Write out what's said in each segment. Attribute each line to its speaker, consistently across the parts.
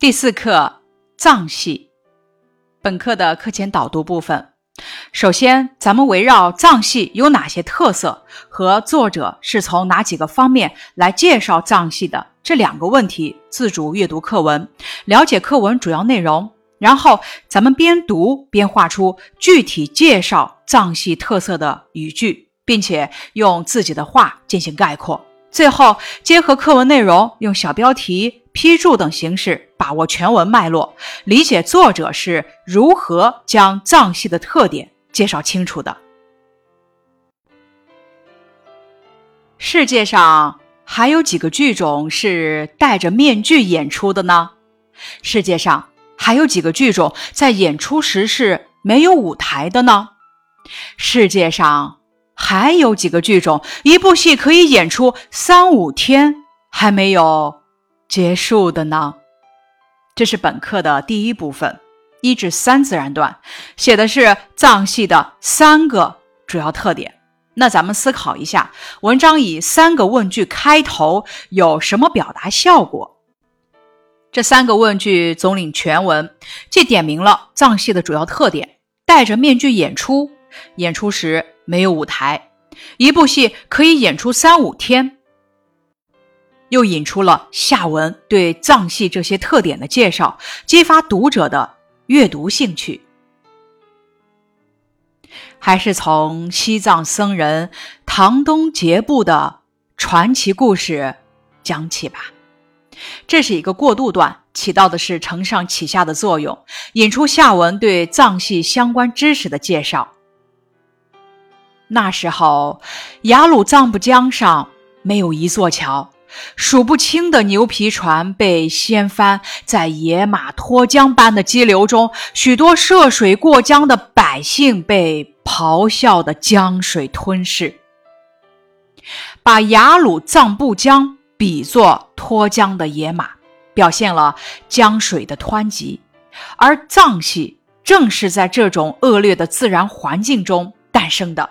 Speaker 1: 第四课藏戏，本课的课前导读部分。首先，咱们围绕藏戏有哪些特色和作者是从哪几个方面来介绍藏戏的这两个问题，自主阅读课文，了解课文主要内容。然后，咱们边读边画出具体介绍藏戏特色的语句，并且用自己的话进行概括。最后，结合课文内容，用小标题、批注等形式把握全文脉络，理解作者是如何将藏戏的特点介绍清楚的。世界上还有几个剧种是戴着面具演出的呢？世界上还有几个剧种在演出时是没有舞台的呢？世界上。还有几个剧种，一部戏可以演出三五天还没有结束的呢？这是本课的第一部分，一至三自然段，写的是藏戏的三个主要特点。那咱们思考一下，文章以三个问句开头有什么表达效果？这三个问句总领全文，既点明了藏戏的主要特点：戴着面具演出，演出时。没有舞台，一部戏可以演出三五天，又引出了下文对藏戏这些特点的介绍，激发读者的阅读兴趣。还是从西藏僧人唐东杰布的传奇故事讲起吧。这是一个过渡段，起到的是承上启下的作用，引出下文对藏戏相关知识的介绍。那时候，雅鲁藏布江上没有一座桥，数不清的牛皮船被掀翻在野马脱缰般的激流中，许多涉水过江的百姓被咆哮的江水吞噬。把雅鲁藏布江比作脱缰的野马，表现了江水的湍急，而藏戏正是在这种恶劣的自然环境中诞生的。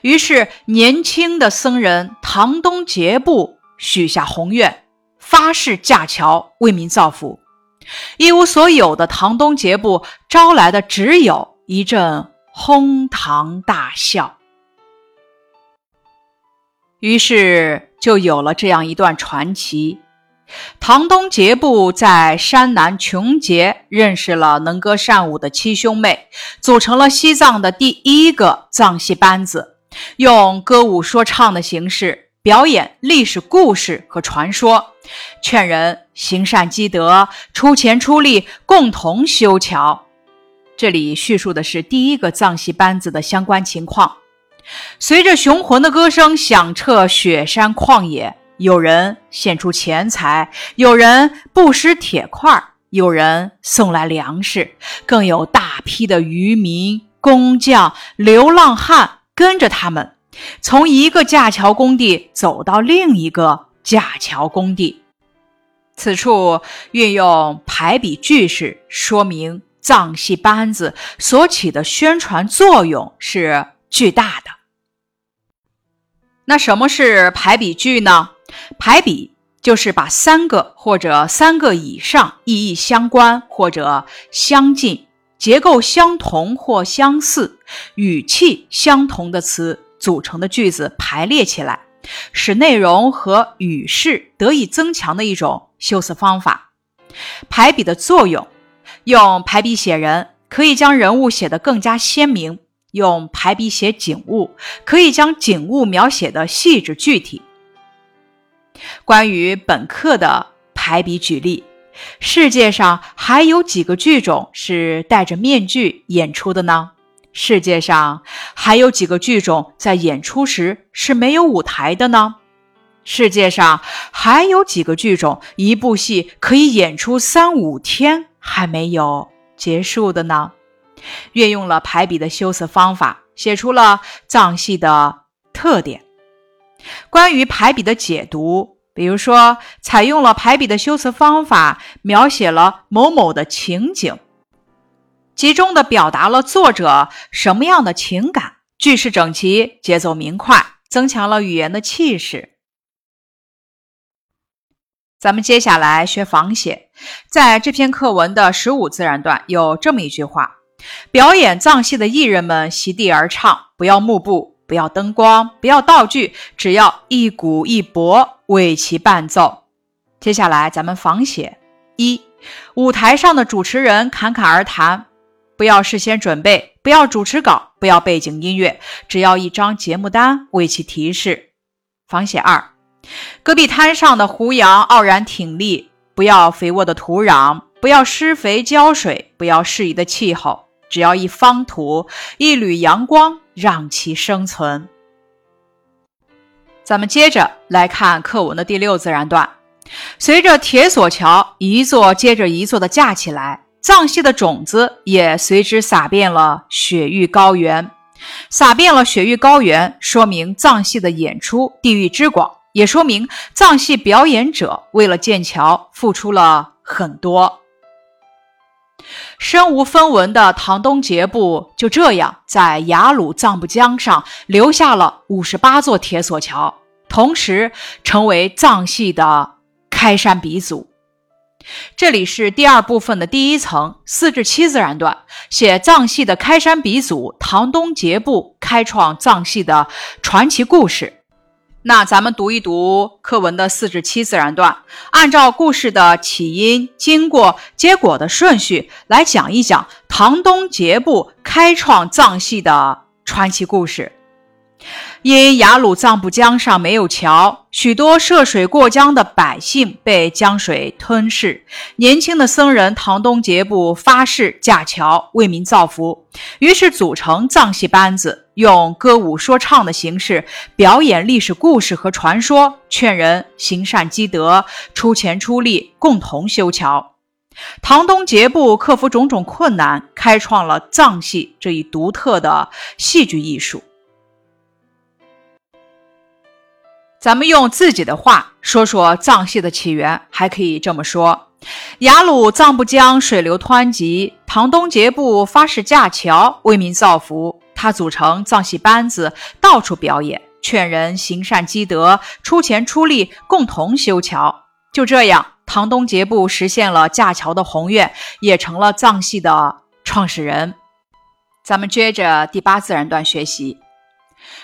Speaker 1: 于是，年轻的僧人唐东杰布许下宏愿，发誓架桥为民造福。一无所有的唐东杰布招来的只有一阵哄堂大笑。于是，就有了这样一段传奇。唐东杰布在山南琼结认识了能歌善舞的七兄妹，组成了西藏的第一个藏戏班子，用歌舞说唱的形式表演历史故事和传说，劝人行善积德，出钱出力，共同修桥。这里叙述的是第一个藏戏班子的相关情况。随着雄浑的歌声响彻雪山旷野。有人献出钱财，有人布施铁块，有人送来粮食，更有大批的渔民、工匠、流浪汉跟着他们，从一个架桥工地走到另一个架桥工地。此处运用排比句式，说明藏戏班子所起的宣传作用是巨大的。那什么是排比句呢？排比就是把三个或者三个以上意义相关或者相近、结构相同或相似、语气相同的词组成的句子排列起来，使内容和语势得以增强的一种修辞方法。排比的作用，用排比写人，可以将人物写得更加鲜明；用排比写景物，可以将景物描写的细致具体。关于本课的排比举例，世界上还有几个剧种是戴着面具演出的呢？世界上还有几个剧种在演出时是没有舞台的呢？世界上还有几个剧种一部戏可以演出三五天还没有结束的呢？运用了排比的修辞方法，写出了藏戏的特点。关于排比的解读，比如说，采用了排比的修辞方法，描写了某某的情景，集中的表达了作者什么样的情感，句式整齐，节奏明快，增强了语言的气势。咱们接下来学仿写，在这篇课文的十五自然段有这么一句话：表演藏戏的艺人们席地而唱，不要幕布，不要灯光，不要道具，只要一鼓一钹为其伴奏。接下来咱们仿写：一、舞台上的主持人侃侃而谈，不要事先准备，不要主持稿，不要背景音乐，只要一张节目单为其提示。仿写二。戈壁滩上的胡杨傲然挺立，不要肥沃的土壤，不要施肥浇水，不要适宜的气候，只要一方土，一缕阳光，让其生存。咱们接着来看课文的第六自然段，随着铁索桥一座接着一座的架起来，藏戏的种子也随之撒遍了雪域高原，撒遍了雪域高原，说明藏戏的演出地域之广。也说明藏戏表演者为了建桥付出了很多。身无分文的唐东杰布就这样在雅鲁藏布江上留下了五十八座铁索桥，同时成为藏戏的开山鼻祖。这里是第二部分的第一层四至七自然段，写藏戏的开山鼻祖唐东杰布开创藏戏的传奇故事。那咱们读一读课文的四至七自然段，按照故事的起因、经过、结果的顺序来讲一讲唐东杰布开创藏戏的传奇故事。因雅鲁藏布江上没有桥，许多涉水过江的百姓被江水吞噬。年轻的僧人唐东杰布发誓架桥为民造福，于是组成藏戏班子，用歌舞说唱的形式表演历史故事和传说，劝人行善积德，出钱出力，共同修桥。唐东杰布克服种种困难，开创了藏戏这一独特的戏剧艺术。咱们用自己的话说说藏戏的起源，还可以这么说：雅鲁藏布江水流湍急，唐东杰布发誓架桥为民造福。他组成藏戏班子，到处表演，劝人行善积德，出钱出力，共同修桥。就这样，唐东杰布实现了架桥的宏愿，也成了藏戏的创始人。咱们接着第八自然段学习。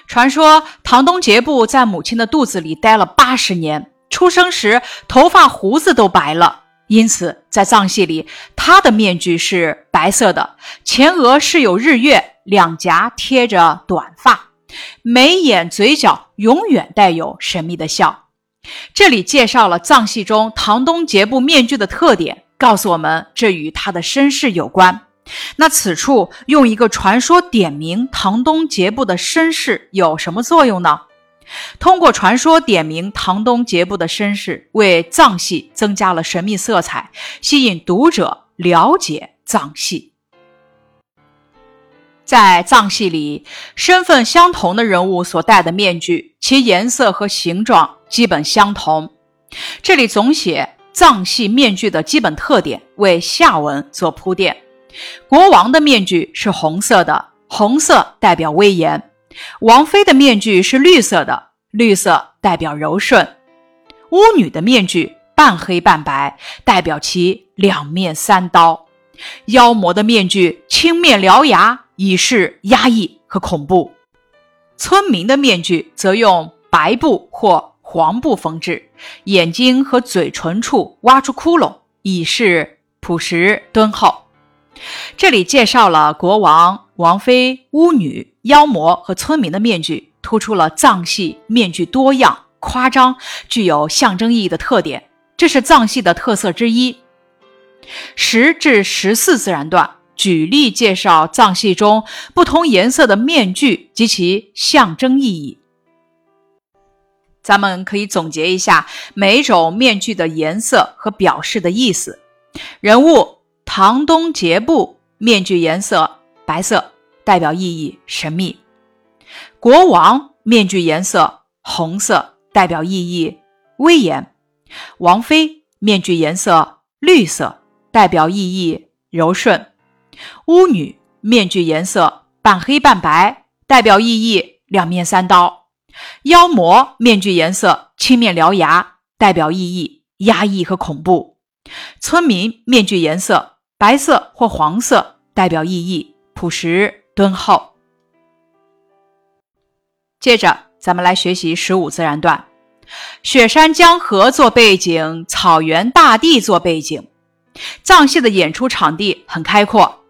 Speaker 1: 传说唐东杰布在母亲的肚子里待了八十年，出生时头发胡子都白了，因此在藏戏里，他的面具是白色的，前额饰有日月，两颊贴着短发，眉眼嘴角永远带有神秘的笑。这里介绍了藏戏中唐东杰布面具的特点，告诉我们这与他的身世有关。那此处用一个传说点明唐东杰布的身世有什么作用呢？通过传说点明唐东杰布的身世，为藏戏增加了神秘色彩，吸引读者了解藏戏。在藏戏里，身份相同的人物所戴的面具，其颜色和形状基本相同。这里总写藏戏面具的基本特点，为下文做铺垫。国王的面具是红色的，红色代表威严；王妃的面具是绿色的，绿色代表柔顺；巫女的面具半黑半白，代表其两面三刀；妖魔的面具青面獠牙，以示压抑和恐怖；村民的面具则用白布或黄布缝制，眼睛和嘴唇处挖出窟窿，以示朴实敦厚。这里介绍了国王、王妃、巫女、妖魔和村民的面具，突出了藏戏面具多样、夸张、具有象征意义的特点，这是藏戏的特色之一。十至十四自然段举例介绍藏戏中不同颜色的面具及其象征意义。咱们可以总结一下每种面具的颜色和表示的意思。人物。唐东杰布面具颜色白色，代表意义神秘；国王面具颜色红色，代表意义威严；王妃面具颜色绿色，代表意义柔顺；巫女面具颜色半黑半白，代表意义两面三刀；妖魔面具颜色青面獠牙，代表意义压抑和恐怖。村民面具颜色白色或黄色，代表意义朴实敦厚。接着，咱们来学习十五自然段：雪山江河做背景，草原大地做背景。藏戏的演出场地很开阔，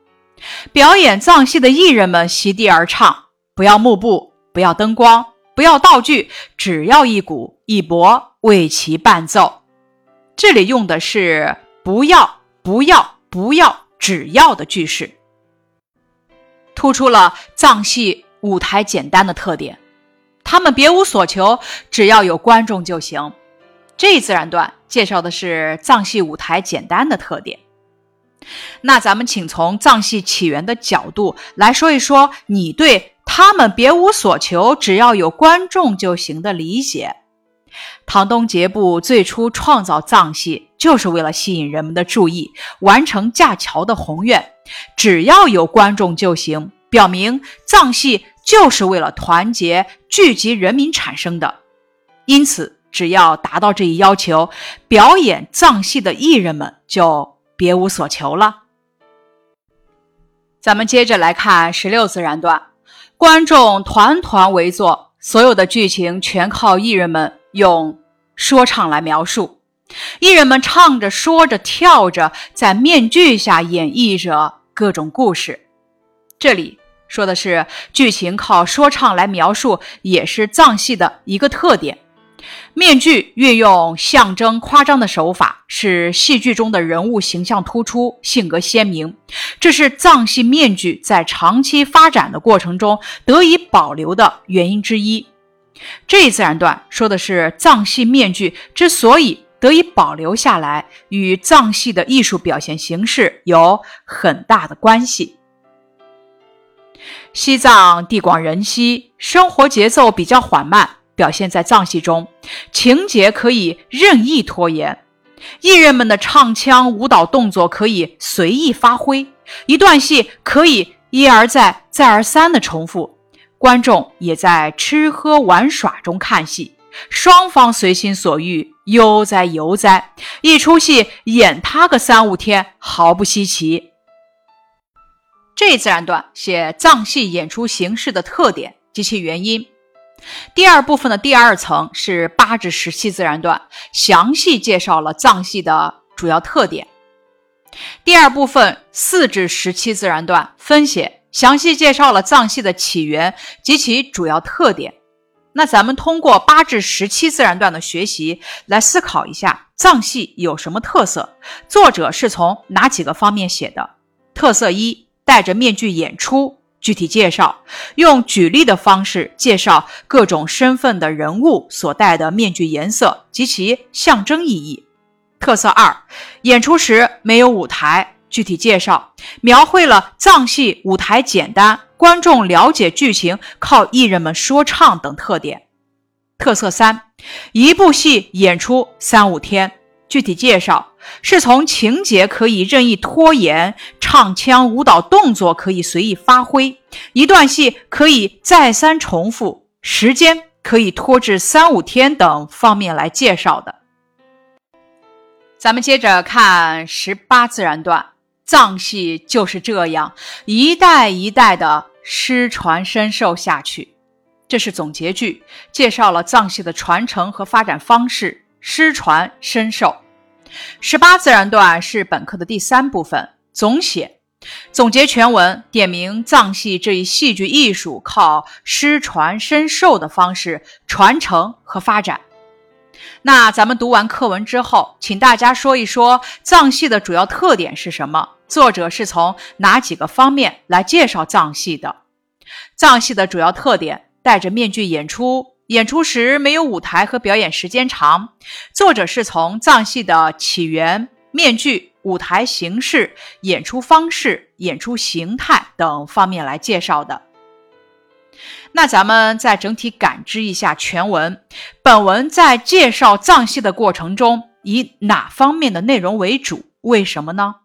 Speaker 1: 表演藏戏的艺人们席地而唱，不要幕布，不要灯光，不要道具，只要一鼓一钹为其伴奏。这里用的是“不要、不要、不要、只要”的句式，突出了藏戏舞台简单的特点。他们别无所求，只要有观众就行。这一自然段介绍的是藏戏舞台简单的特点。那咱们请从藏戏起源的角度来说一说，你对他们别无所求，只要有观众就行的理解。唐东杰布最初创造藏戏，就是为了吸引人们的注意，完成架桥的宏愿。只要有观众就行，表明藏戏就是为了团结聚集人民产生的。因此。只要达到这一要求，表演藏戏的艺人们就别无所求了。咱们接着来看十六自然段，观众团团围坐，所有的剧情全靠艺人们用说唱来描述。艺人们唱着、说着、跳着，在面具下演绎着各种故事。这里说的是剧情靠说唱来描述，也是藏戏的一个特点。面具运用象征夸张的手法，使戏剧中的人物形象突出、性格鲜明，这是藏戏面具在长期发展的过程中得以保留的原因之一。这一自然段说的是藏戏面具之所以得以保留下来，与藏戏的艺术表现形式有很大的关系。西藏地广人稀，生活节奏比较缓慢。表现在藏戏中，情节可以任意拖延，艺人们的唱腔、舞蹈动作可以随意发挥，一段戏可以一而再、再而三的重复，观众也在吃喝玩耍中看戏，双方随心所欲，悠哉悠哉，一出戏演他个三五天毫不稀奇。这自然段写藏戏演出形式的特点及其原因。第二部分的第二层是八至十七自然段，详细介绍了藏戏的主要特点。第二部分四至十七自然段分写详细介绍了藏戏的起源及其主要特点。那咱们通过八至十七自然段的学习来思考一下藏戏有什么特色，作者是从哪几个方面写的？特色一，戴着面具演出。具体介绍，用举例的方式介绍各种身份的人物所戴的面具颜色及其象征意义。特色二，演出时没有舞台，具体介绍，描绘了藏戏舞台简单，观众了解剧情靠艺人们说唱等特点。特色三，一部戏演出三五天。具体介绍是从情节可以任意拖延，唱腔、舞蹈动作可以随意发挥，一段戏可以再三重复，时间可以拖至三五天等方面来介绍的。咱们接着看十八自然段，藏戏就是这样一代一代的失传深受下去。这是总结句，介绍了藏戏的传承和发展方式，失传深受。十八自然段是本课的第三部分，总写总结全文，点明藏戏这一戏剧艺术靠师传身授的方式传承和发展。那咱们读完课文之后，请大家说一说藏戏的主要特点是什么？作者是从哪几个方面来介绍藏戏的？藏戏的主要特点：戴着面具演出。演出时没有舞台和表演时间长，作者是从藏戏的起源、面具、舞台形式、演出方式、演出形态等方面来介绍的。那咱们再整体感知一下全文。本文在介绍藏戏的过程中，以哪方面的内容为主？为什么呢？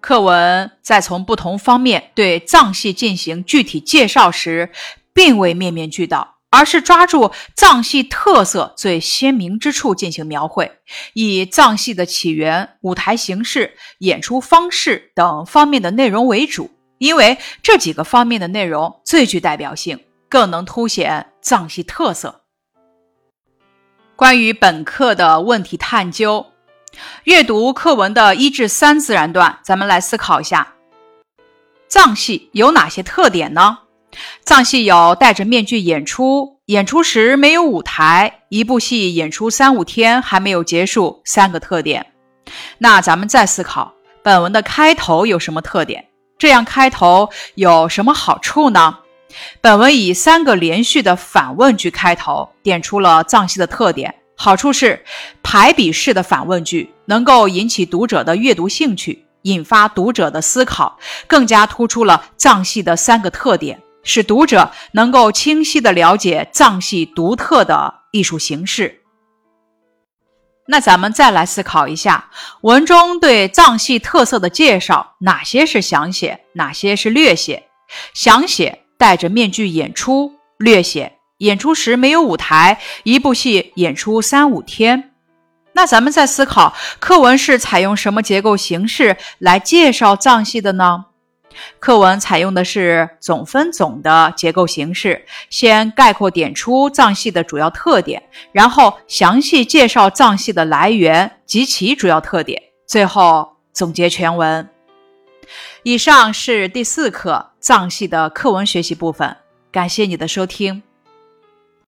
Speaker 1: 课文在从不同方面对藏戏进行具体介绍时，并未面面俱到。而是抓住藏戏特色最鲜明之处进行描绘，以藏戏的起源、舞台形式、演出方式等方面的内容为主，因为这几个方面的内容最具代表性，更能凸显藏戏特色。关于本课的问题探究，阅读课文的一至三自然段，咱们来思考一下，藏戏有哪些特点呢？藏戏有戴着面具演出，演出时没有舞台，一部戏演出三五天还没有结束，三个特点。那咱们再思考，本文的开头有什么特点？这样开头有什么好处呢？本文以三个连续的反问句开头，点出了藏戏的特点。好处是排比式的反问句能够引起读者的阅读兴趣，引发读者的思考，更加突出了藏戏的三个特点。使读者能够清晰地了解藏戏独特的艺术形式。那咱们再来思考一下，文中对藏戏特色的介绍，哪些是详写，哪些是略写？详写戴着面具演出，略写演出时没有舞台，一部戏演出三五天。那咱们再思考，课文是采用什么结构形式来介绍藏戏的呢？课文采用的是总分总的结构形式，先概括点出藏戏的主要特点，然后详细介绍藏戏的来源及其主要特点，最后总结全文。以上是第四课藏戏的课文学习部分，感谢你的收听。